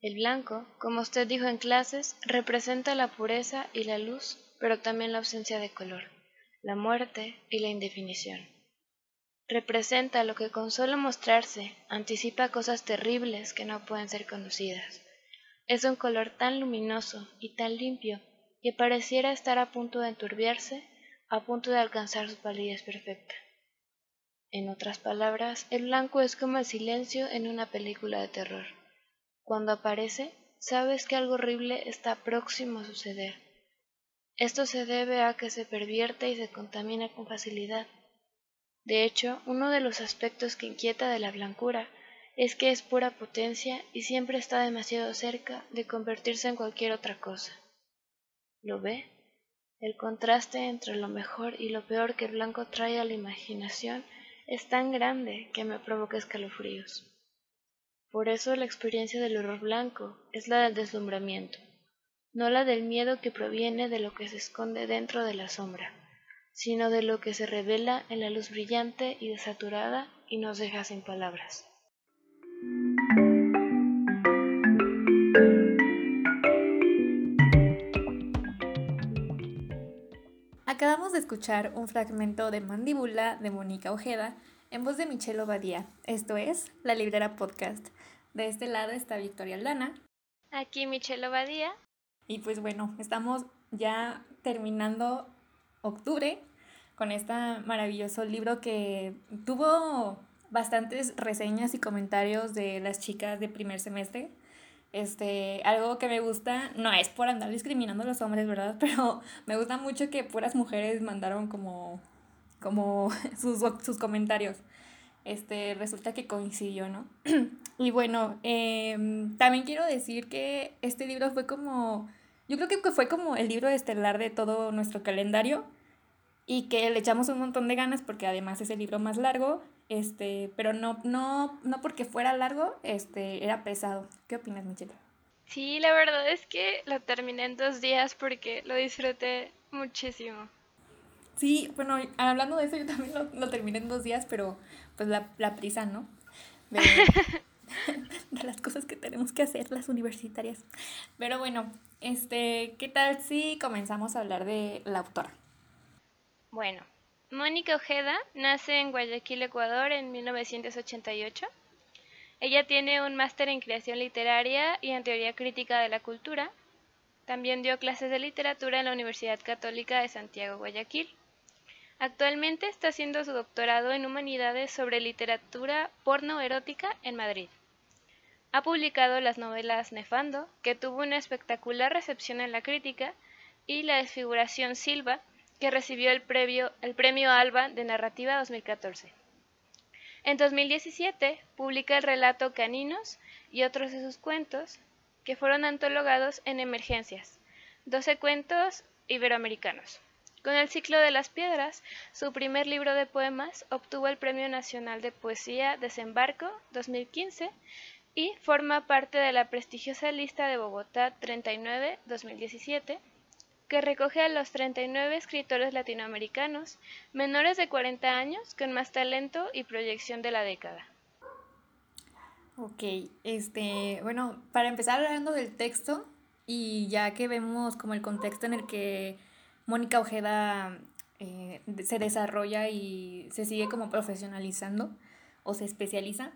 El blanco, como usted dijo en clases, representa la pureza y la luz, pero también la ausencia de color, la muerte y la indefinición. Representa lo que con solo mostrarse anticipa cosas terribles que no pueden ser conocidas. Es un color tan luminoso y tan limpio que pareciera estar a punto de enturbiarse, a punto de alcanzar su palidez perfecta. En otras palabras, el blanco es como el silencio en una película de terror. Cuando aparece, sabes que algo horrible está próximo a suceder. Esto se debe a que se pervierte y se contamina con facilidad. De hecho, uno de los aspectos que inquieta de la blancura es que es pura potencia y siempre está demasiado cerca de convertirse en cualquier otra cosa. ¿Lo ve? El contraste entre lo mejor y lo peor que blanco trae a la imaginación es tan grande que me provoca escalofríos. Por eso la experiencia del horror blanco es la del deslumbramiento, no la del miedo que proviene de lo que se esconde dentro de la sombra, sino de lo que se revela en la luz brillante y desaturada y nos deja sin palabras. Acabamos de escuchar un fragmento de Mandíbula de Mónica Ojeda en voz de Michelle Obadía. Esto es La Librera Podcast. De este lado está Victoria Lana. Aquí Michelle Obadía. Y pues bueno, estamos ya terminando octubre con este maravilloso libro que tuvo bastantes reseñas y comentarios de las chicas de primer semestre. Este, algo que me gusta, no es por andar discriminando a los hombres, ¿verdad? Pero me gusta mucho que puras mujeres mandaron como, como sus, sus comentarios. Este, resulta que coincidió, ¿no? y bueno, em, también quiero decir que este libro fue como, yo creo que fue como el libro estelar de todo nuestro calendario y que le echamos un montón de ganas porque además es el libro más largo este, pero no, no, no porque fuera largo, este, era pesado. ¿Qué opinas, Michelle? Sí, la verdad es que lo terminé en dos días porque lo disfruté muchísimo. Sí, bueno, hablando de eso, yo también lo, terminé en dos días, pero pues la, la prisa, ¿no? De, de, las cosas que tenemos que hacer las universitarias. Pero bueno, este, ¿qué tal si comenzamos a hablar de la autora? Bueno, Mónica Ojeda nace en Guayaquil, Ecuador, en 1988. Ella tiene un máster en creación literaria y en teoría crítica de la cultura. También dio clases de literatura en la Universidad Católica de Santiago, Guayaquil. Actualmente está haciendo su doctorado en humanidades sobre literatura porno erótica en Madrid. Ha publicado las novelas Nefando, que tuvo una espectacular recepción en la crítica, y La desfiguración Silva, que recibió el, el Premio Alba de Narrativa 2014. En 2017 publica el relato Caninos y otros de sus cuentos, que fueron antologados en Emergencias, 12 cuentos iberoamericanos. Con el ciclo de las piedras, su primer libro de poemas obtuvo el Premio Nacional de Poesía Desembarco 2015 y forma parte de la prestigiosa lista de Bogotá 39 2017 que recoge a los 39 escritores latinoamericanos menores de 40 años con más talento y proyección de la década. Ok, este, bueno, para empezar hablando del texto y ya que vemos como el contexto en el que Mónica Ojeda eh, se desarrolla y se sigue como profesionalizando o se especializa,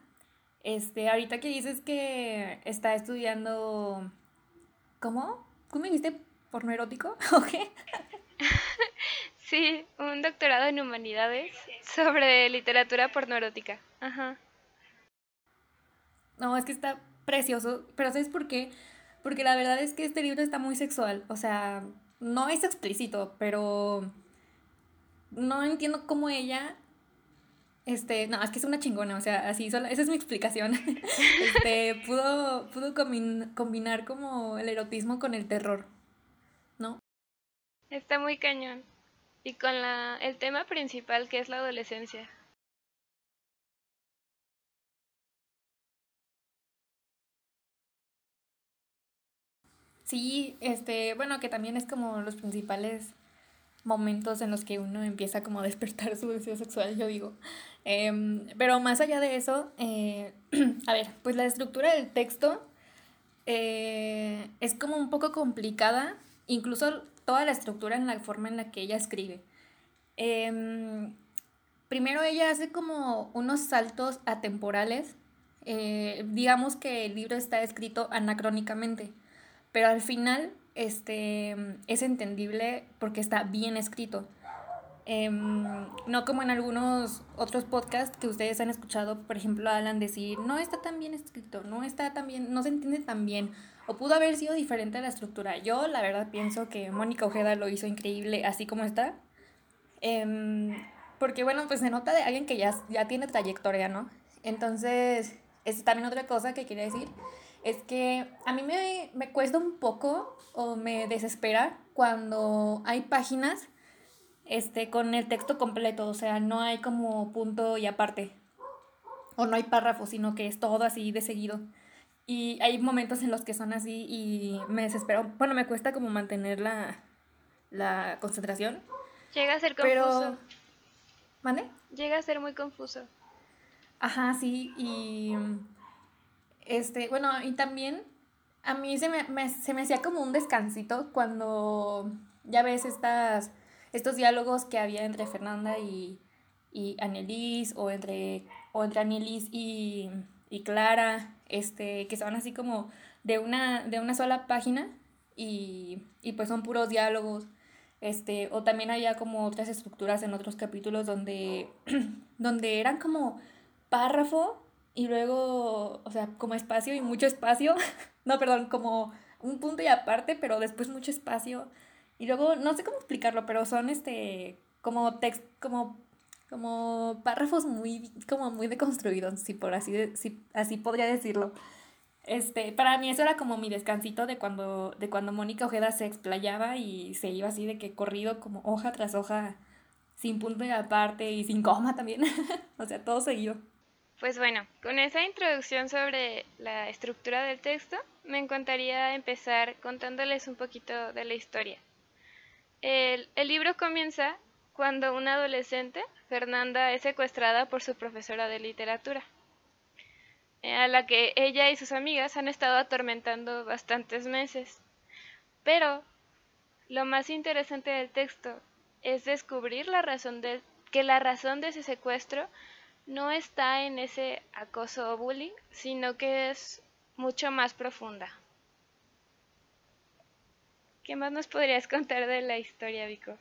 este, ahorita que dices que está estudiando, ¿cómo? ¿Cómo dijiste? Porno erótico ¿o qué? sí, un doctorado en humanidades sobre literatura pornoerótica. Ajá. No, es que está precioso, pero ¿sabes por qué? Porque la verdad es que este libro está muy sexual, o sea, no es explícito, pero no entiendo cómo ella este, no, es que es una chingona, o sea, así, esa es mi explicación. este, pudo, pudo combinar como el erotismo con el terror. Está muy cañón. Y con la, el tema principal que es la adolescencia. Sí, este, bueno, que también es como los principales momentos en los que uno empieza como a despertar su deseo sexual, yo digo. Em, pero más allá de eso, eh, a ver, pues la estructura del texto eh, es como un poco complicada, incluso toda la estructura en la forma en la que ella escribe. Em, primero ella hace como unos saltos atemporales. Eh, digamos que el libro está escrito anacrónicamente, pero al final este, es entendible porque está bien escrito. Em, no como en algunos otros podcasts que ustedes han escuchado, por ejemplo, Alan decir, no está tan bien escrito, no está tan bien, no se entiende tan bien, o pudo haber sido diferente la estructura. Yo, la verdad, pienso que Mónica Ojeda lo hizo increíble así como está. Em, porque, bueno, pues se nota de alguien que ya, ya tiene trayectoria, ¿no? Entonces, es también otra cosa que quería decir, es que a mí me, me cuesta un poco o me desespera cuando hay páginas este, con el texto completo, o sea, no hay como punto y aparte, o no hay párrafo, sino que es todo así de seguido. Y hay momentos en los que son así y me desespero, bueno, me cuesta como mantener la, la concentración. Llega a ser confuso. Pero... ¿Mande? Llega a ser muy confuso. Ajá, sí, y... Este, bueno, y también a mí se me, se me hacía como un descansito cuando ya ves estas estos diálogos que había entre Fernanda y, y Annelies o entre, o entre Annelies y, y Clara, este, que son así como de una, de una sola página y, y pues son puros diálogos. Este, o también había como otras estructuras en otros capítulos donde, donde eran como párrafo y luego, o sea, como espacio y mucho espacio. no, perdón, como un punto y aparte, pero después mucho espacio. Y luego, no sé cómo explicarlo, pero son este, como text, como, como párrafos muy, como muy deconstruidos, si por así, de, si, así podría decirlo. Este, para mí eso era como mi descansito de cuando, de cuando Mónica Ojeda se explayaba y se iba así de que corrido como hoja tras hoja, sin punto de aparte y sin coma también. o sea, todo seguido. Pues bueno, con esa introducción sobre la estructura del texto, me encantaría empezar contándoles un poquito de la historia. El, libro comienza cuando una adolescente, Fernanda, es secuestrada por su profesora de literatura, eh, a la que ella y sus amigas han estado atormentando bastantes meses. Pero lo más interesante del texto es descubrir la razón de, que la razón de ese secuestro no está en ese acoso o bullying, sino que es mucho más profunda. ¿Qué más nos podrías contar de la historia, Vico?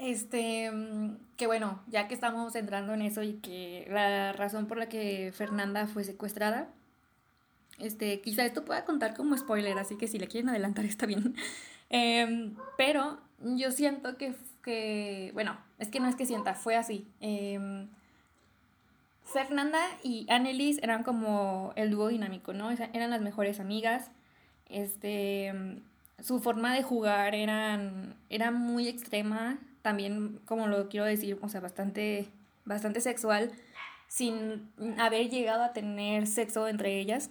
Este, mm, que bueno, ya que estamos entrando en eso y que la razón por la que Fernanda fue secuestrada, este, quizá esto pueda contar como spoiler, así que si le quieren adelantar está bien. Em, pero yo siento que, que, bueno, es que no es que sienta, fue así. Em, Fernanda y Annelies eran como el dúo dinámico, ¿no? Eran las mejores amigas. Este, su forma de jugar eran, era muy extrema, también, como lo quiero decir, o sea, bastante, bastante sexual, sin haber llegado a tener sexo entre ellas.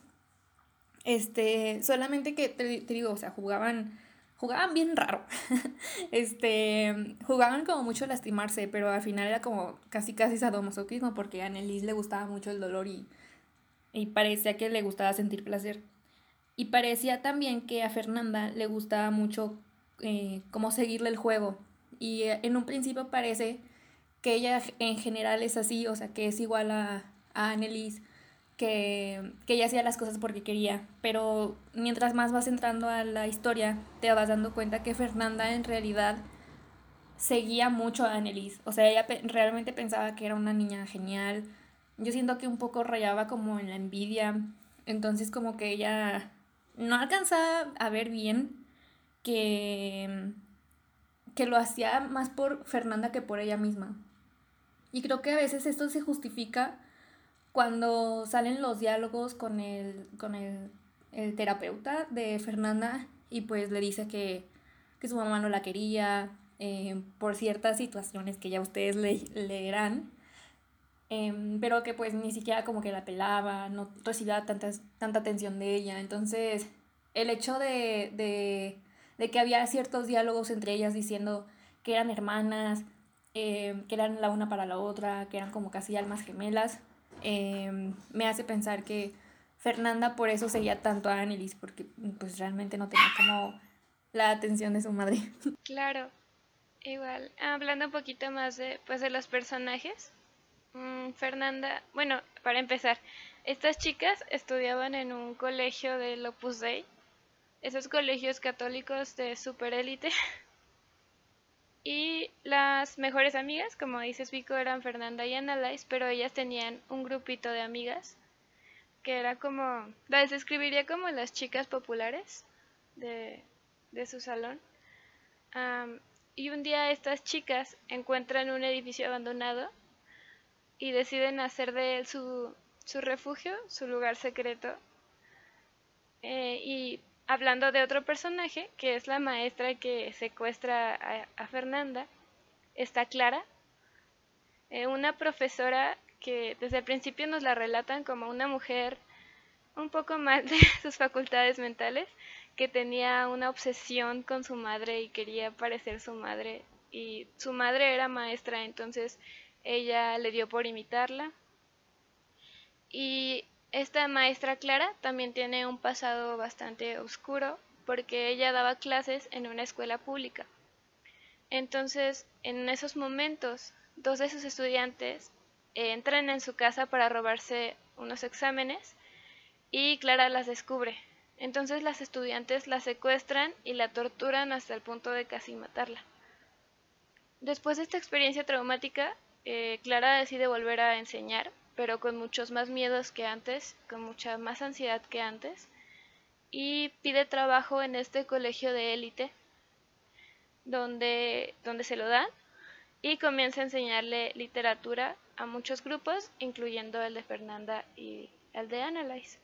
Este, solamente que te, digo, o sea, jugaban, jugaban bien raro. este, jugaban como mucho lastimarse, pero al final era como casi casi sadomasoquismo porque a Annelies le gustaba mucho el dolor y, y parecía que le gustaba sentir placer. Y parecía también que a Fernanda le gustaba mucho eh, como seguirle el juego. Y eh, en un principio parece que ella en general es así, o sea, que es igual a, a Annelies, que, que ella hacía las cosas porque quería. Pero mientras más vas entrando a la historia, te vas dando cuenta que Fernanda en realidad seguía mucho a Annelies. O sea, ella realmente pensaba que era una niña genial. Yo siento que un poco rayaba como en la envidia. Entonces como que ella no alcanzaba a ver bien que, que lo hacía más por Fernanda que por ella misma. Y creo que a veces esto se justifica cuando salen los diálogos con el, con el, terapeuta de Fernanda y pues le dice que, su mamá no la quería eh, por ciertas situaciones que ya ustedes le, leerán. Em, pero que pues ni siquiera como que la pelaba, no recibía tantas, tanta atención de ella. Entonces, el hecho de, de, de, que había ciertos diálogos entre ellas diciendo que eran hermanas, eh, que eran la una para la otra, que eran como casi almas gemelas, eh, me hace pensar que Fernanda por eso seguía tanto a Annelies, porque pues realmente no tenía como la atención de su madre. Claro, igual, hablando un poquito más de, pues, de los personajes, mm, Fernanda, bueno, para empezar, estas chicas estudiaban en un colegio del Opus Dei, esos colegios católicos de super élite. Y las mejores amigas, como dices Vico, eran Fernanda y Annalise, pero ellas tenían un grupito de amigas que era como, las describiría como las chicas populares de, su salón. y un día estas chicas encuentran un edificio abandonado y deciden hacer de él su, su refugio, su lugar secreto. Eh, y hablando de otro personaje, que es la maestra que secuestra a, Fernanda, está Clara, eh, una profesora que desde el principio nos la relatan como una mujer un poco mal de sus facultades mentales, que tenía una obsesión con su madre y quería parecer su madre, y su madre era maestra, entonces ella le dio por imitarla. Y esta maestra Clara también tiene un pasado bastante oscuro porque ella daba clases en una escuela pública. Entonces, en esos momentos, dos de sus estudiantes entran en su casa para robarse unos exámenes y Clara las descubre. Entonces las estudiantes la secuestran y la torturan hasta el punto de casi matarla. Después de esta experiencia traumática, eh, Clara decide volver a enseñar pero con muchos más miedos que antes, con mucha más ansiedad que antes, y pide trabajo en este colegio de élite, donde, donde se lo dan, y comienza a enseñarle literatura a muchos grupos, incluyendo el de Fernanda y el de Annalise.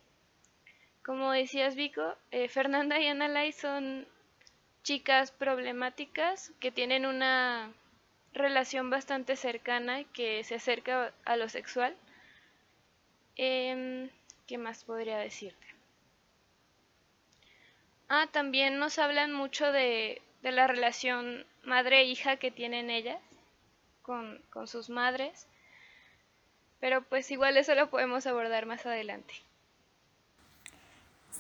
Como decías, Vico, eh, Fernanda y Annalise son chicas problemáticas que tienen una relación bastante cercana que se acerca a lo sexual Em, ¿Qué más podría decirte? Ah, también nos hablan mucho de, la relación madre-hija que tienen ellas con, con sus madres. Pero pues igual eso lo podemos abordar más adelante.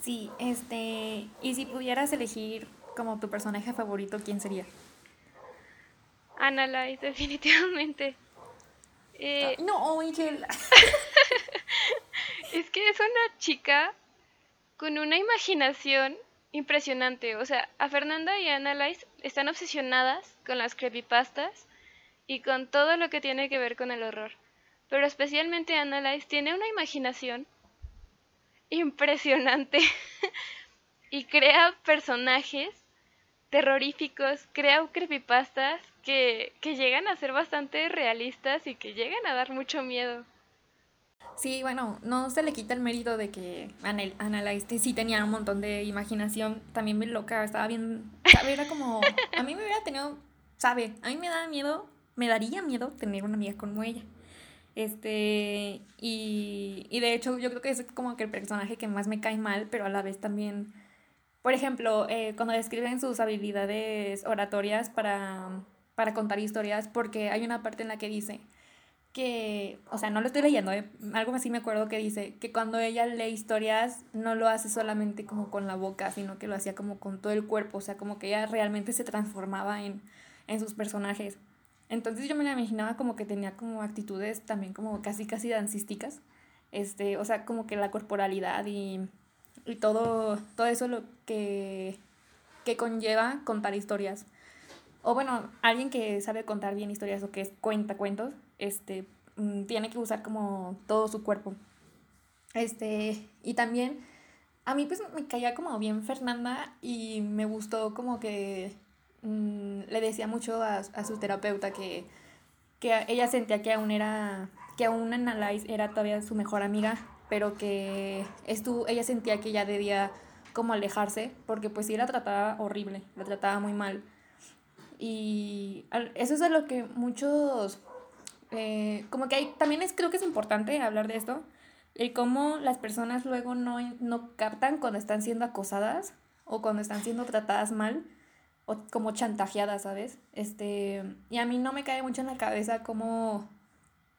Sí, este, y si pudieras elegir como tu personaje favorito, ¿quién sería? Annalise, definitivamente. Eh, no, Angel. Es que es una chica con una imaginación impresionante. O sea, a Fernanda y a Annalise están obsesionadas con las creepypastas y con todo lo que tiene que ver con el horror. Pero especialmente Annalise tiene una imaginación impresionante y crea personajes terroríficos, crea creepypastas que, que llegan a ser bastante realistas y que llegan a dar mucho miedo. Sí, bueno, no se le quita el mérito de que Analyze sí tenía un montón de imaginación, también bien loca, estaba bien, era como, a mí me hubiera tenido, sabe, a mí me da miedo, me daría miedo tener una amiga como ella. Este, y, y de hecho yo creo que es como que el personaje que más me cae mal, pero a la vez también, por ejemplo, eh, cuando describen sus habilidades oratorias para, para contar historias, porque hay una parte en la que dice, que, o sea, no lo estoy leyendo, ¿eh? algo así me acuerdo que dice que cuando ella lee historias no lo hace solamente como con la boca, sino que lo hacía como con todo el cuerpo, o sea, como que ella realmente se transformaba en, en sus personajes. Entonces yo me la imaginaba como que tenía como actitudes también como casi casi dancísticas, este, o sea, como que la corporalidad y, y todo, todo eso lo que, que conlleva contar historias. O bueno, alguien que sabe contar bien historias o que es cuenta cuentos, este, mm, tiene que usar como todo su cuerpo. Este, y también a mí pues me caía como bien Fernanda y me gustó como que mm, le decía mucho a, su terapeuta que, que ella sentía que aún era, que aún Annalise era todavía su mejor amiga, pero que estuvo, ella sentía que ya debía como alejarse, porque pues sí la trataba horrible, la trataba muy mal. Y eso es lo que muchos eh, como que hay, también es, creo que es importante hablar de esto, el cómo las personas luego no, no captan cuando están siendo acosadas o cuando están siendo tratadas mal o como chantajeadas, ¿sabes? Este, y a mí no me cae mucho en la cabeza cómo,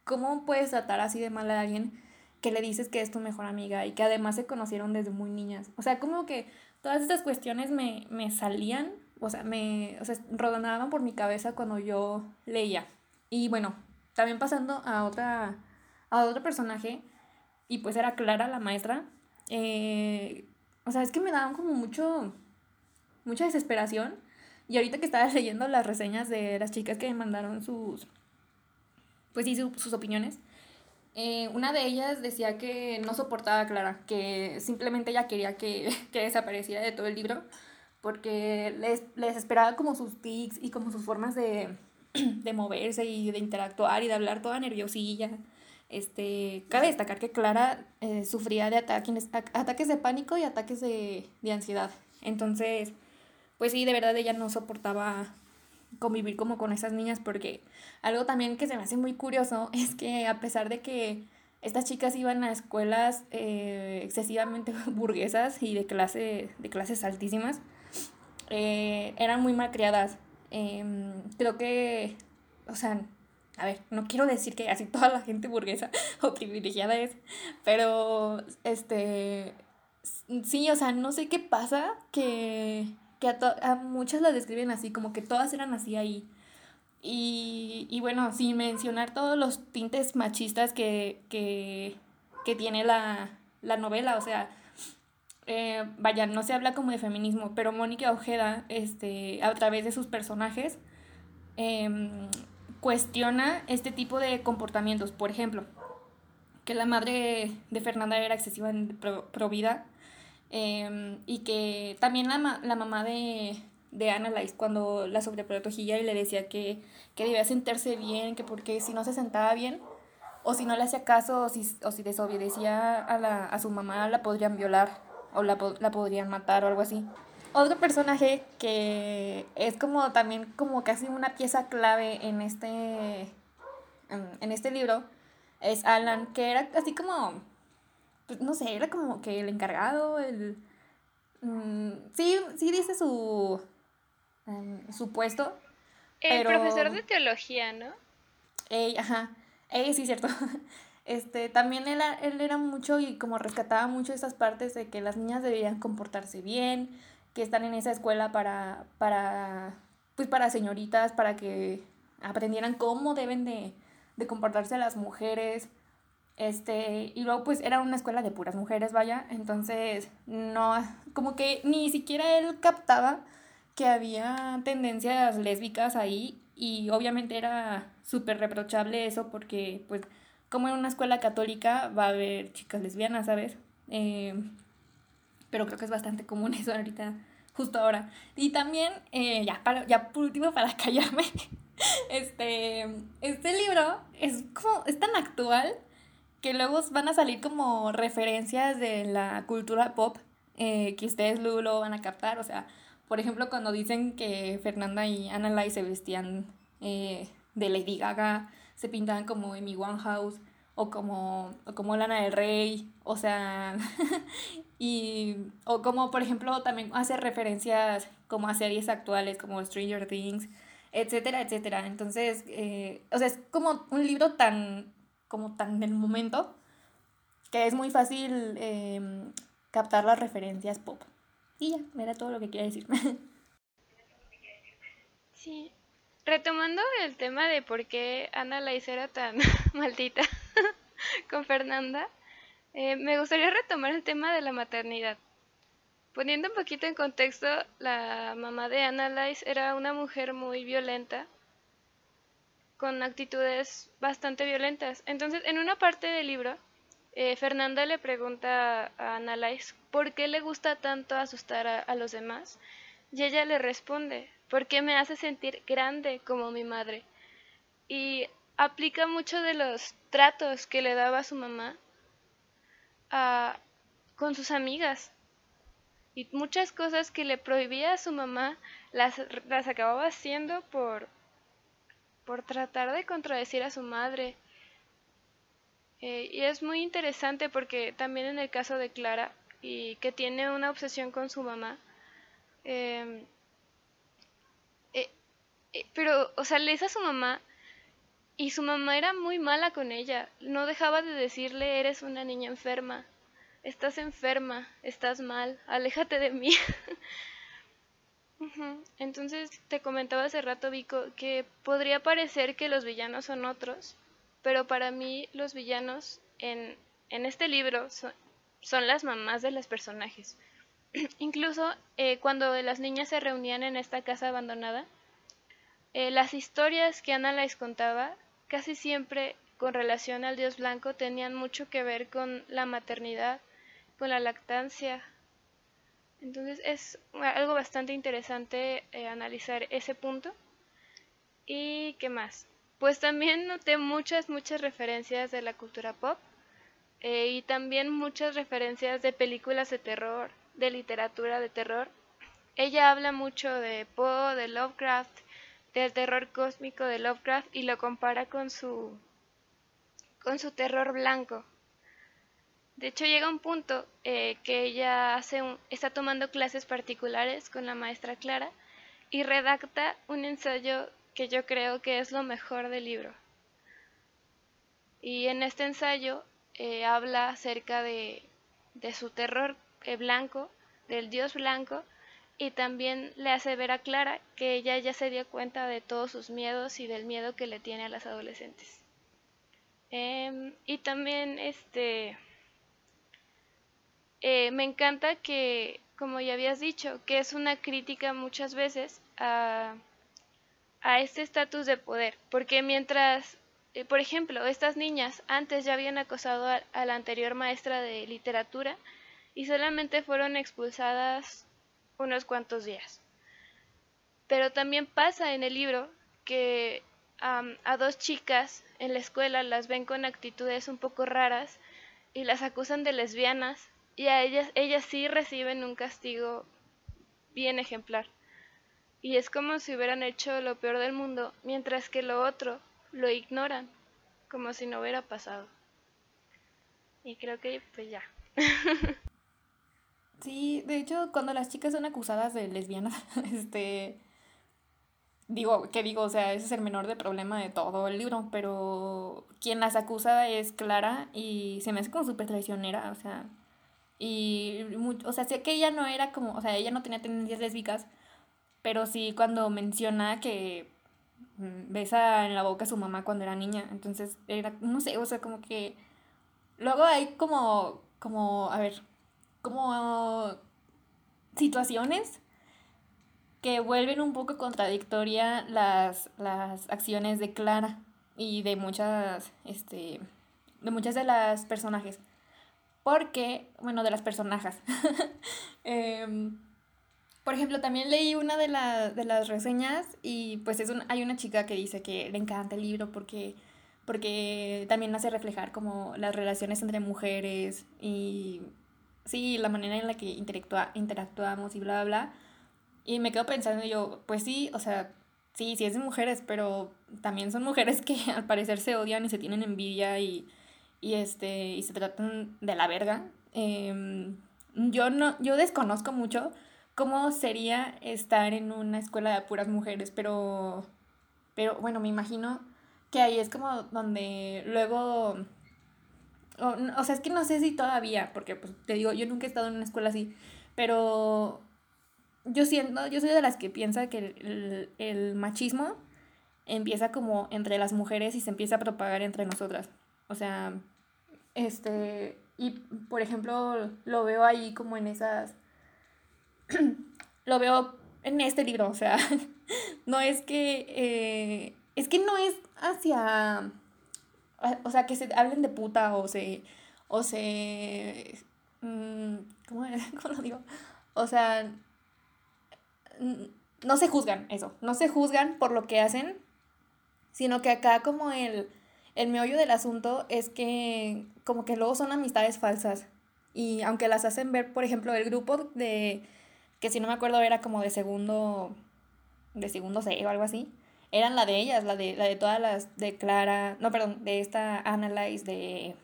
cómo puedes tratar así de mal a alguien que le dices que es tu mejor amiga y que además se conocieron desde muy niñas. O sea, como que todas estas cuestiones me, me salían, o sea, me o sea, rodonaban por mi cabeza cuando yo leía. Y bueno, también pasando a otra, a otro personaje, y pues era Clara, la maestra. Eh, o sea, es que me daban como mucho, mucha desesperación. Y ahorita que estaba leyendo las reseñas de las chicas que me mandaron sus, pues sí, sus opiniones, eh, una de ellas decía que no soportaba a Clara, que simplemente ella quería que, que desapareciera de todo el libro, porque les, les esperaba como sus tics y como sus formas de, de moverse y de interactuar y de hablar toda nerviosilla. Este, cabe destacar que Clara eh, sufría de ataques, ataques de pánico y ataques de, de ansiedad. Entonces, pues sí, de verdad ella no soportaba convivir como con esas niñas porque algo también que se me hace muy curioso es que a pesar de que estas chicas iban a escuelas eh, excesivamente burguesas y de, clase, de clases altísimas, eh, eran muy malcriadas. Em, creo que, o sea, a ver, no quiero decir que así toda la gente burguesa o privilegiada es, pero este, sí, o sea, no sé qué pasa que, que a, a muchas las describen así, como que todas eran así ahí. Y, y bueno, sin mencionar todos los tintes machistas que, que, que tiene la, la novela, o sea, eh, vaya, no se habla como de feminismo, pero Mónica Ojeda, este, a través de sus personajes, eh, cuestiona este tipo de comportamientos. Por ejemplo, que la madre de Fernanda era excesivamente pro, vida em, y que también la, la mamá de, de Ana cuando la sobreprotegía y le decía que, que debía sentarse bien, que porque si no se sentaba bien o si no le hacía caso o si, o si desobedecía a, la, a su mamá la podrían violar o la, la podrían matar o algo así. Otro personaje que es como también como casi una pieza clave en este, en, este libro es Alan, que era así como, pues, no sé, era como que el encargado, el... Mm, sí, sí dice su, um, su puesto. El profesor de teología, ¿no? Ey, ajá, ey, sí, cierto. Este, también él, él era mucho y como rescataba mucho esas partes de que las niñas deberían comportarse bien, que están en esa escuela para, para, pues para señoritas, para que aprendieran cómo deben de, de comportarse las mujeres. Este, y luego pues era una escuela de puras mujeres, vaya, entonces no, como que ni siquiera él captaba que había tendencias lésbicas ahí y obviamente era súper reprochable eso porque pues como en una escuela católica va a haber chicas lesbianas, ¿sabes? Eh, pero creo que es bastante común eso ahorita, justo ahora. Y también, eh, ya, para, ya por último, para callarme, este, este libro es como, es tan actual que luego van a salir como referencias de la cultura pop eh, que ustedes luego lo van a captar. O sea, por ejemplo, cuando dicen que Fernanda y Annalise se vestían eh, de Lady Gaga, se pintaban como Amy Winehouse o como, o como Lana del Rey, o sea, y, o como por ejemplo también hace referencias como a series actuales como Stranger Things, etcétera, etcétera. Entonces, eh, o sea, es como un libro tan, como tan del momento, que es muy fácil em, captar las referencias pop. Y ya, era todo lo que quería decir. Sí. Retomando el tema de por qué Ana Laís era tan maldita con Fernanda, eh, me gustaría retomar el tema de la maternidad. Poniendo un poquito en contexto, la mamá de Annalise era una mujer muy violenta, con actitudes bastante violentas. Entonces, en una parte del libro, eh, Fernanda le pregunta a Annalise por qué le gusta tanto asustar a los demás, y ella le responde, porque me hace sentir grande como mi madre. Y aplica mucho de los tratos que le daba a su mamá con sus amigas. Y muchas cosas que le prohibía a su mamá las, las acababa haciendo por, por tratar de contradecir a su madre. Eh, y es muy interesante porque también en el caso de Clara, y que tiene una obsesión con su mamá, em, pero, o sea, lees a su mamá y su mamá era muy mala con ella, no dejaba de decirle, eres una niña enferma, estás enferma, estás mal, aléjate de mí. Entonces te comentaba hace rato, Vico, que podría parecer que los villanos son otros, pero para mí los villanos en, en este libro son, son, las mamás de los personajes. Incluso eh, cuando las niñas se reunían en esta casa abandonada, eh, las historias que Ana les contaba casi siempre con relación al dios blanco tenían mucho que ver con la maternidad, con la lactancia, entonces es algo bastante interesante eh, analizar ese punto. ¿Y qué más? Pues también noté muchas, muchas referencias de la cultura pop eh, y también muchas referencias de películas de terror, de literatura de terror. Ella habla mucho de Poe, de Lovecraft, del terror cósmico de Lovecraft y lo compara con su, con su terror blanco. De hecho, llega un punto eh, que ella hace está tomando clases particulares con la maestra Clara y redacta un ensayo que yo creo que es lo mejor del libro. Y en este ensayo eh, habla acerca de, su terror eh, blanco, del dios blanco, y también le hace ver a Clara que ella ya se dio cuenta de todos sus miedos y del miedo que le tiene a las adolescentes. Em, y también este eh, me encanta que, como ya habías dicho, que es una crítica muchas veces a, a este estatus de poder, porque mientras, eh, por ejemplo, estas niñas antes ya habían acosado a, la anterior maestra de literatura y solamente fueron expulsadas unos cuantos días. Pero también pasa en el libro que a dos chicas en la escuela las ven con actitudes un poco raras y las acusan de lesbianas y a ellas, ellas sí reciben un castigo bien ejemplar. Y es como si hubieran hecho lo peor del mundo, mientras que lo otro lo ignoran, como si no hubiera pasado. Y creo que pues ya. sí, de hecho, cuando las chicas son acusadas de lesbianas, este digo, que digo, o sea, ese es el menor de problema de todo el libro, pero quien las acusa es Clara y se me hace como súper traicionera, o sea, y, o sea, sé que ella no era como, o sea, ella no tenía tendencias lésbicas, pero sí cuando menciona que mm, besa en la boca a su mamá cuando era niña. Entonces, era, no sé, o sea, como que... Luego hay como, como, a ver, como situaciones que vuelven un poco contradictoria las, las acciones de Clara y de muchas, este, de muchas de las personajes. Porque, bueno, de las personajes. Em, por ejemplo, también leí una de, de las reseñas y pues es hay una chica que dice que le encanta el libro porque, porque también hace reflejar como las relaciones entre mujeres y sí, la manera en la que interactua, interactuamos y bla, bla, bla. Y me quedo pensando yo, pues sí, o sea, sí, sí es de mujeres, pero también son mujeres que al parecer se odian y se tienen envidia y y, este, y se tratan de la verga. Em, yo, no, yo desconozco mucho cómo sería estar en una escuela de puras mujeres, pero, pero bueno, me imagino que ahí es como donde luego... O, o, sea, es que no sé si todavía, porque pues te digo, yo nunca he estado en una escuela así, pero yo siento, yo soy de las que piensa que el, el machismo empieza como entre las mujeres y se empieza a propagar entre nosotras. O sea, este, y por ejemplo, lo veo ahí como en esas, lo veo en este libro, o sea, no es que, eh, es que no es hacia, o sea, que se hablen de puta o se, o se, mm, ¿cómo, ¿cómo lo digo? O sea, no se juzgan, eso, no se juzgan por lo que hacen, sino que acá como el el meollo del asunto es que como que luego son amistades falsas. Y aunque las hacen ver, por ejemplo, el grupo de, que si no me acuerdo era como de segundo, de segundo C o algo así, eran la de ellas, la de, la de todas las, de Clara, no, perdón, de esta Analyze, de,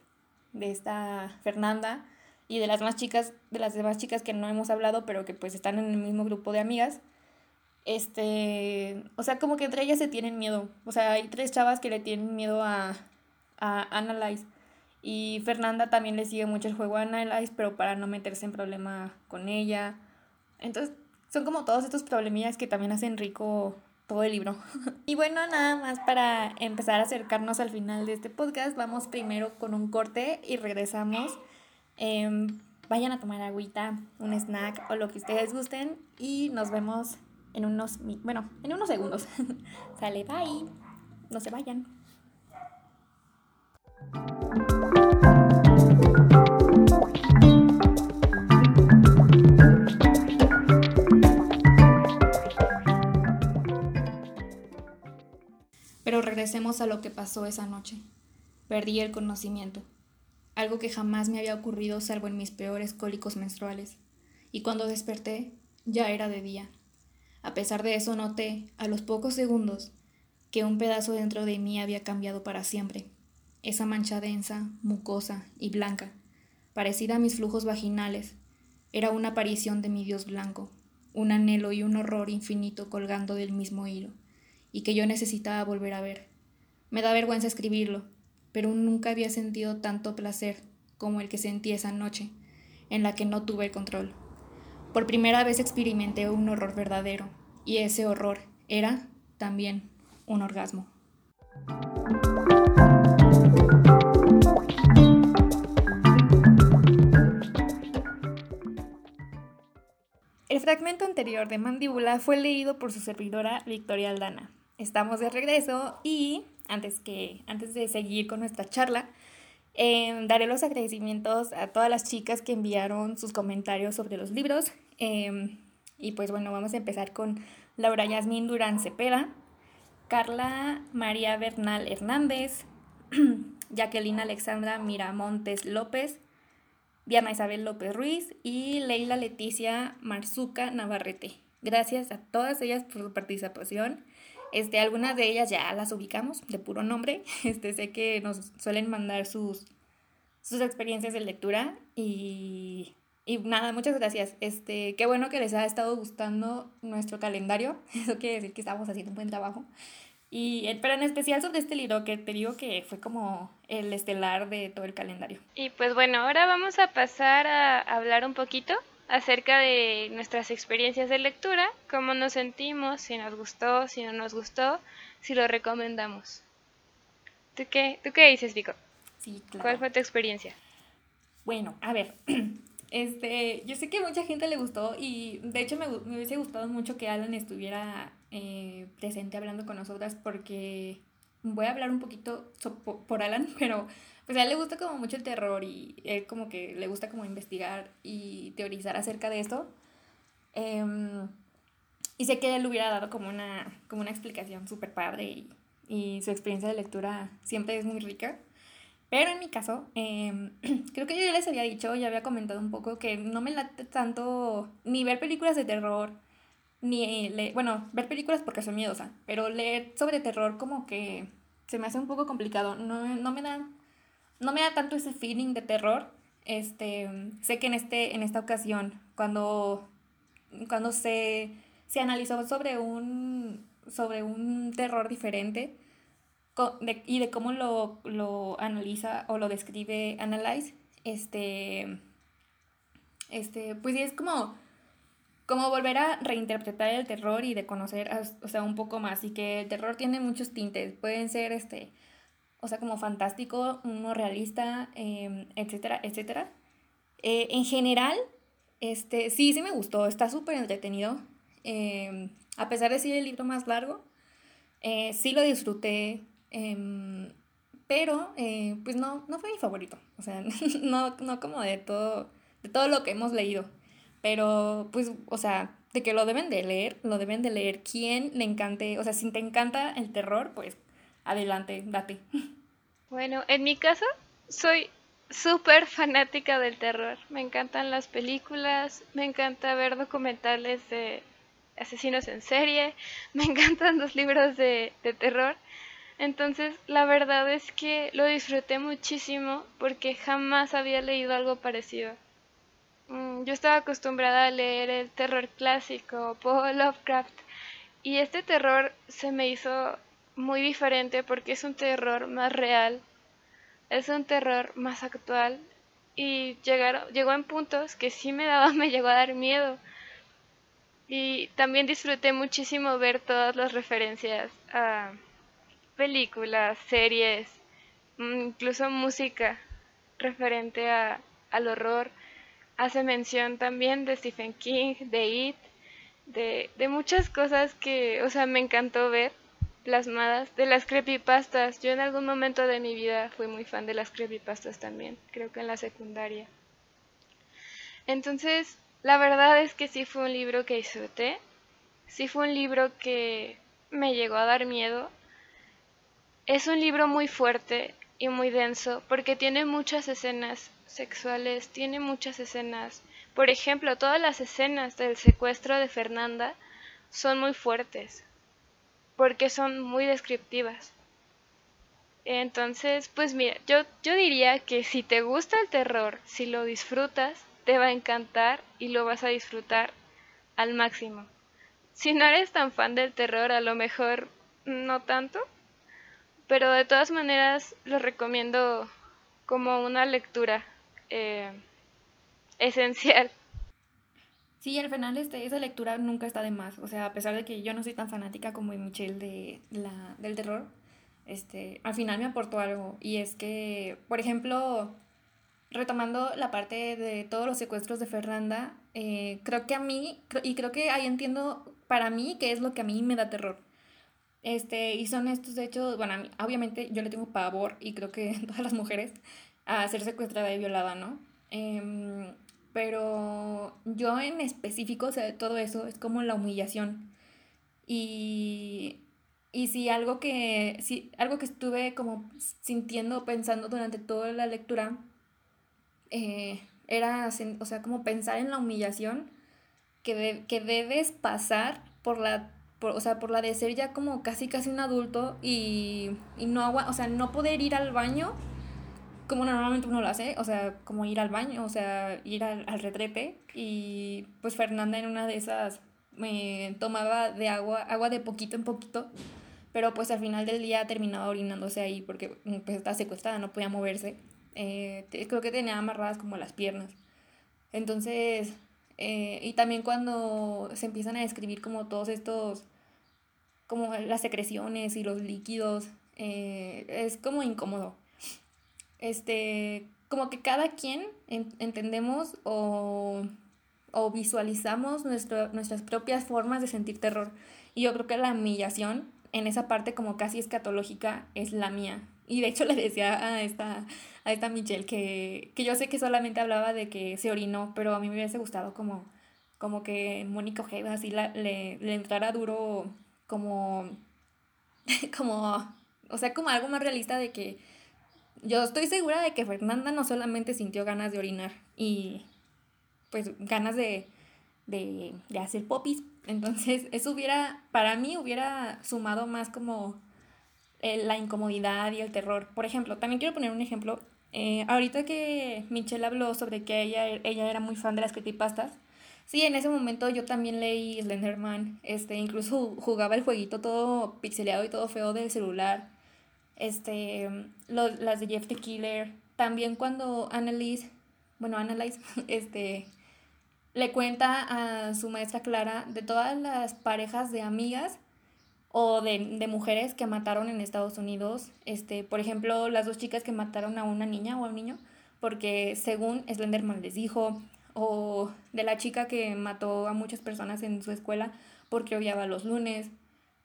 de esta Fernanda y de las más chicas, de las demás chicas que no hemos hablado, pero que pues están en el mismo grupo de amigas. Este, o sea, como que entre ellas se tienen miedo. O sea, hay tres chavas que le tienen miedo a, a Analyze. Y Fernanda también le sigue mucho el juego a Analyze, pero para no meterse en problema con ella. Entonces, son como todos estos problemillas que también hacen rico todo el libro. y bueno, nada más para empezar a acercarnos al final de este podcast, vamos primero con un corte y regresamos. Em, vayan a tomar agüita, un snack o lo que ustedes gusten y nos vemos en unos, bueno, en unos segundos. Sale, bye. No se vayan. Regresemos a lo que pasó esa noche. Perdí el conocimiento, algo que jamás me había ocurrido salvo en mis peores cólicos menstruales, y cuando desperté ya era de día. A pesar de eso noté, a los pocos segundos, que un pedazo dentro de mí había cambiado para siempre. Esa mancha densa, mucosa y blanca, parecida a mis flujos vaginales, era una aparición de mi Dios blanco, un anhelo y un horror infinito colgando del mismo hilo y que yo necesitaba volver a ver. Me da vergüenza escribirlo, pero nunca había sentido tanto placer como el que sentí esa noche, en la que no tuve el control. Por primera vez experimenté un horror verdadero, y ese horror era también un orgasmo. El fragmento anterior de Mandíbula fue leído por su servidora Victoria Aldana, estamos de regreso y antes, que, antes de seguir con nuestra charla, em, daré los agradecimientos a todas las chicas que enviaron sus comentarios sobre los libros. Em, y pues bueno, vamos a empezar con Laura Yasmín Durán Cepeda, Carla María Bernal Hernández, Jacqueline Alexandra Miramontes López, Diana Isabel López Ruiz y Leila Leticia Marzuca Navarrete. Gracias a todas ellas por su participación. Este, algunas de ellas ya las ubicamos de puro nombre. Este, sé que nos suelen mandar sus, sus experiencias de lectura y, y nada, muchas gracias. Este, qué bueno que les ha estado gustando nuestro calendario. Eso quiere decir que estamos haciendo un buen trabajo. Y, eh, pero en especial sobre este libro que te digo que fue como el estelar de todo el calendario. Y pues bueno, ahora vamos a pasar a hablar un poquito acerca de nuestras experiencias de lectura, cómo nos sentimos, si nos gustó, si no nos gustó, si lo recomendamos. ¿Tú qué, ¿Tú qué dices, Vico? Sí, claro. ¿Cuál fue tu experiencia? Bueno, a ver, este, yo sé que mucha gente le gustó y de hecho me, me hubiese gustado mucho que Alan estuviera eh, presente hablando con nosotras porque voy a hablar un poquito por Alan, pero pues a él le gusta como mucho el terror y él como que le gusta como investigar y teorizar acerca de esto. Em, y sé que él hubiera dado como una, como una explicación súper padre y, su experiencia de lectura siempre es muy rica. Pero en mi caso, em, creo que yo ya les había dicho, ya había comentado un poco que no me late tanto ni ver películas de terror, ni leer, bueno, ver películas porque soy miedosa, pero leer sobre terror como que se me hace un poco complicado. No, no me da no me da tanto ese feeling de terror. Este, sé que en, este, en esta ocasión, cuando, cuando se, se analizó sobre un, sobre un terror diferente y de cómo lo, lo, analiza o lo describe Analyze, este, este, pues es como, como volver a reinterpretar el terror y de conocer, o sea, un poco más. Y que el terror tiene muchos tintes. Pueden ser, este, o sea, como fantástico, uno realista, em, etcétera, etcétera. Eh, en general, este, sí, sí me gustó, está súper entretenido. Em, a pesar de ser el libro más largo, eh, sí lo disfruté, em, pero eh, pues no, no fue mi favorito. O sea, no, no como de todo, de todo lo que hemos leído. Pero pues, o sea, de que lo deben de leer, lo deben de leer. Quien le encante, o sea, si te encanta el terror, pues adelante, date. Bueno, en mi caso, soy súper fanática del terror. Me encantan las películas, me encanta ver documentales de asesinos en serie, me encantan los libros de, de terror. Entonces, la verdad es que lo disfruté muchísimo porque jamás había leído algo parecido. Mm, yo estaba acostumbrada a leer el terror clásico, Paul Lovecraft, y este terror se me hizo muy diferente porque es un terror más real, es un terror más actual y llegaron, llegó en puntos que sí me daba, me llegó a dar miedo. Y también disfruté muchísimo ver todas las referencias a películas, series, mm, incluso música referente a, al horror. Hace mención también de Stephen King, de It, de, de muchas cosas que, o sea, me encantó ver plasmadas, de las creepypastas. Yo en algún momento de mi vida fui muy fan de las creepypastas también, creo que en la secundaria. Entonces, la verdad es que sí fue un libro que disfruté, sí fue un libro que me llegó a dar miedo. Es un libro muy fuerte y muy denso porque tiene muchas escenas sexuales, tiene muchas escenas. Por ejemplo, todas las escenas del secuestro de Fernanda son muy fuertes, porque son muy descriptivas. Entonces, pues mira, yo, yo diría que si te gusta el terror, si lo disfrutas, te va a encantar y lo vas a disfrutar al máximo. Si no eres tan fan del terror, a lo mejor no tanto, pero de todas maneras lo recomiendo como una lectura eh, esencial. Sí, al final este, esa lectura nunca está de más. O sea, a pesar de que yo no soy tan fanática como Michelle de la, del terror, este, al final me aportó algo. Y es que, por ejemplo, retomando la parte de todos los secuestros de Fernanda, eh, creo que a mí, y creo que ahí entiendo para mí qué es lo que a mí me da terror. Este, y son estos hechos, bueno, obviamente yo le tengo pavor, y creo que todas las mujeres, a ser secuestrada y violada, ¿no? Eh, pero yo en específico, o sea, de todo eso es como la humillación. Y, y si algo que, si, algo que estuve como sintiendo, pensando durante toda la lectura, eh, era, o sea, como pensar en la humillación que, que debes pasar por la, por, o sea, por la de ser ya como casi casi un adulto y, y no, o sea, no poder ir al baño como normalmente uno lo hace, o sea, como ir al baño, o sea, ir al, al retrete. Y pues Fernanda en una de esas me tomaba de agua, agua de poquito en poquito, pero pues al final del día terminaba orinándose ahí porque mm, pues estaba secuestrada, no podía moverse. Eh, creo que tenía amarradas como las piernas. Entonces, eh, y también cuando se empiezan a describir como todos estos, como las secreciones y los líquidos, eh, es como incómodo este, como que cada quien entendemos o, visualizamos nuestras propias formas de sentir terror. Y yo creo que la humillación, en esa parte como casi escatológica, es la mía. Y de hecho le decía a esta, a esta Michelle que, que yo sé que solamente hablaba de que se orinó, pero a mí me hubiese gustado como, como que Mónica Ojeda así la, le, le entrara duro como, como, o sea, como algo más realista de que yo estoy segura de que Fernanda no solamente sintió ganas de orinar y pues ganas de, de, de hacer popis. Entonces, eso hubiera, para mí hubiera sumado más como la incomodidad y el terror. Por ejemplo, también quiero poner un ejemplo. Eh, ahorita que Michelle habló sobre que ella, ella era muy fan de las creepypastas, sí, en ese momento yo también leí Slenderman, este, incluso jugaba el jueguito todo pixeleado y todo feo del celular este, las de Jeff the Killer, también cuando Annalise, bueno, Annalise, este, le cuenta a su maestra Clara de todas las parejas de amigas o de, mujeres que mataron en Estados Unidos, este, por ejemplo, las dos chicas que mataron a una niña o a un niño, porque según Slenderman les dijo, o de la chica que mató a muchas personas en su escuela porque odiaba los lunes,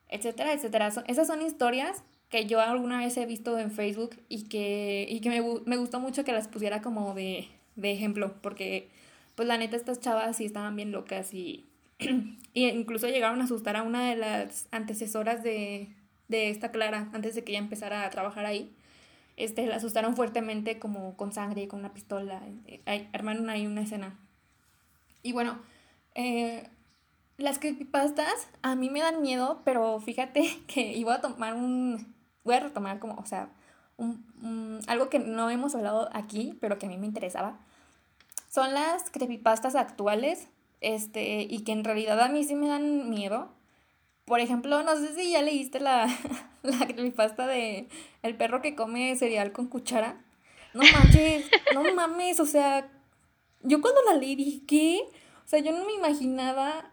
etcétera, etcétera. Esas son historias que yo alguna vez he visto en Facebook y que, y que me, me gustó mucho que las pusiera como de, de, ejemplo, porque pues la neta estas chavas sí estaban bien locas y, y incluso llegaron a asustar a una de las antecesoras de, de esta Clara antes de que ella empezara a trabajar ahí. Este, la asustaron fuertemente como con sangre, y con una pistola, armaron ahí una escena. Y bueno, eh, las creepypastas a mí me dan miedo, pero fíjate que iba a tomar un, voy a retomar como, o sea, algo que no hemos hablado aquí, pero que a mí me interesaba. Son las creepypastas actuales, este, y que en realidad a mí sí me dan miedo. Por ejemplo, no sé si ya leíste la, la creepypasta de el perro que come cereal con cuchara. No manches, no mames, o sea, yo cuando la leí dije, ¿qué? O sea, yo no me imaginaba.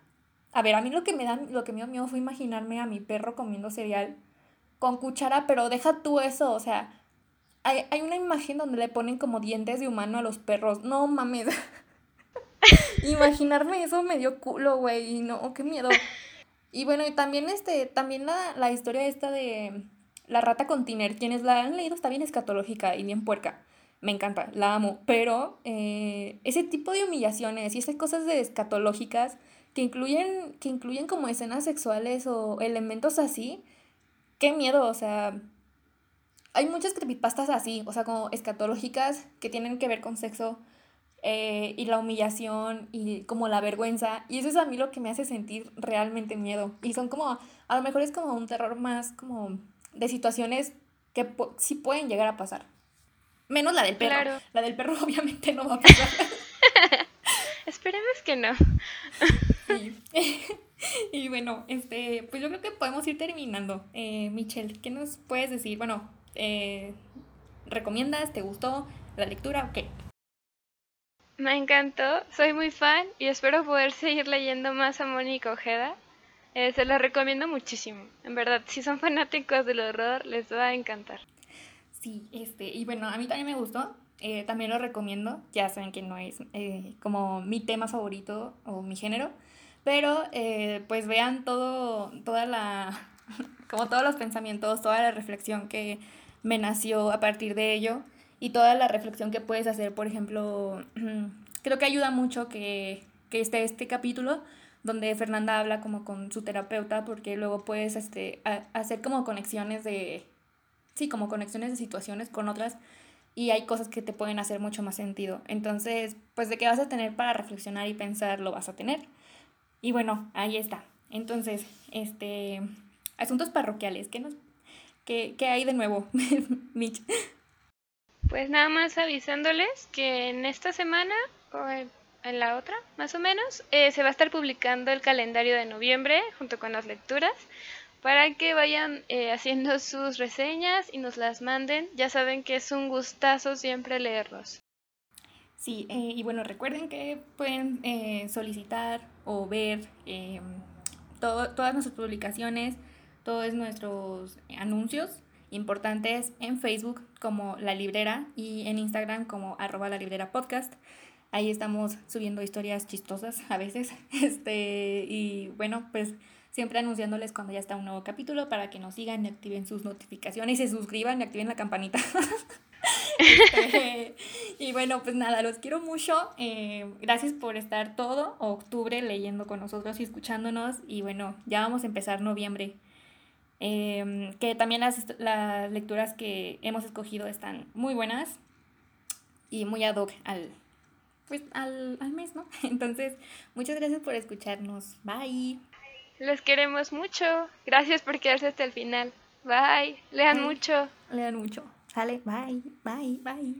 A ver, a mí lo que me da, lo que me dio miedo fue imaginarme a mi perro comiendo cereal con cuchara, pero deja tú eso, o sea, hay, hay una imagen donde le ponen como dientes de humano a los perros. No mames. Imaginarme eso me dio culo, güey, no, qué miedo. Y bueno, y también este, también la, la historia esta de la rata con Tiner, quienes la han leído está bien escatológica y bien puerca me encanta, la amo, pero eh, ese tipo de humillaciones y esas cosas de escatológicas que incluyen, que incluyen como escenas sexuales o elementos así, qué miedo, o sea, hay muchas creepypastas así, o sea, como escatológicas que tienen que ver con sexo eh, y la humillación y como la vergüenza, y eso es a mí lo que me hace sentir realmente miedo, y son como, a lo mejor es como un terror más como de situaciones que sí pueden llegar a pasar. Menos la del perro. La del perro obviamente no va a pasar. Esperemos que no. Y bueno, este, pues yo creo que podemos ir terminando. Eh, Michelle, ¿qué nos puedes decir? Bueno, eh, ¿recomiendas? ¿Te gustó la lectura o qué? Me encantó, soy muy fan y espero poder seguir leyendo más a Mónica Ojeda. Eh, se la recomiendo muchísimo. En verdad, si son fanáticos del horror, les va a encantar. Sí, este, y bueno, a mí también me gustó, eh, también lo recomiendo, ya saben que no es eh, como mi tema favorito o mi género, pero eh, pues vean todo, toda la, como todos los pensamientos, toda la reflexión que me nació a partir de ello y toda la reflexión que puedes hacer, por ejemplo, creo que ayuda mucho que, que esté este capítulo donde Fernanda habla como con su terapeuta porque luego puedes este, hacer como conexiones de sí, como conexiones de situaciones con otras y hay cosas que te pueden hacer mucho más sentido. Entonces, pues de qué vas a tener para reflexionar y pensar, lo vas a tener. Y bueno, ahí está. Entonces, este, asuntos parroquiales, ¿qué, nos, qué, qué hay de nuevo, Mitch? Pues nada más avisándoles que en esta semana, o en la otra, más o menos, eh, se va a estar publicando el calendario de noviembre junto con las lecturas para que vayan eh, haciendo sus reseñas y nos las manden. Ya saben que es un gustazo siempre leerlos. Sí, eh, y bueno, recuerden que pueden eh, solicitar o ver todas nuestras publicaciones, todos nuestros anuncios importantes en Facebook como La Librera y en Instagram como arroba la librera podcast. Ahí estamos subiendo historias chistosas a veces. Este, y bueno, pues siempre anunciándoles cuando ya está un nuevo capítulo para que nos sigan y activen sus notificaciones y se suscriban y activen la campanita. Este, y bueno, pues nada, los quiero mucho. Eh, gracias por estar todo octubre leyendo con nosotros y escuchándonos. Y bueno, ya vamos a empezar noviembre. Em, que también las, las lecturas que hemos escogido están muy buenas y muy ad hoc al, pues, al, al mes, ¿no? Entonces, muchas gracias por escucharnos. Bye. Los queremos mucho. Gracias por quedarse hasta el final. Bye. Lean mucho. Lean mucho. Sale. Bye. Bye. Bye.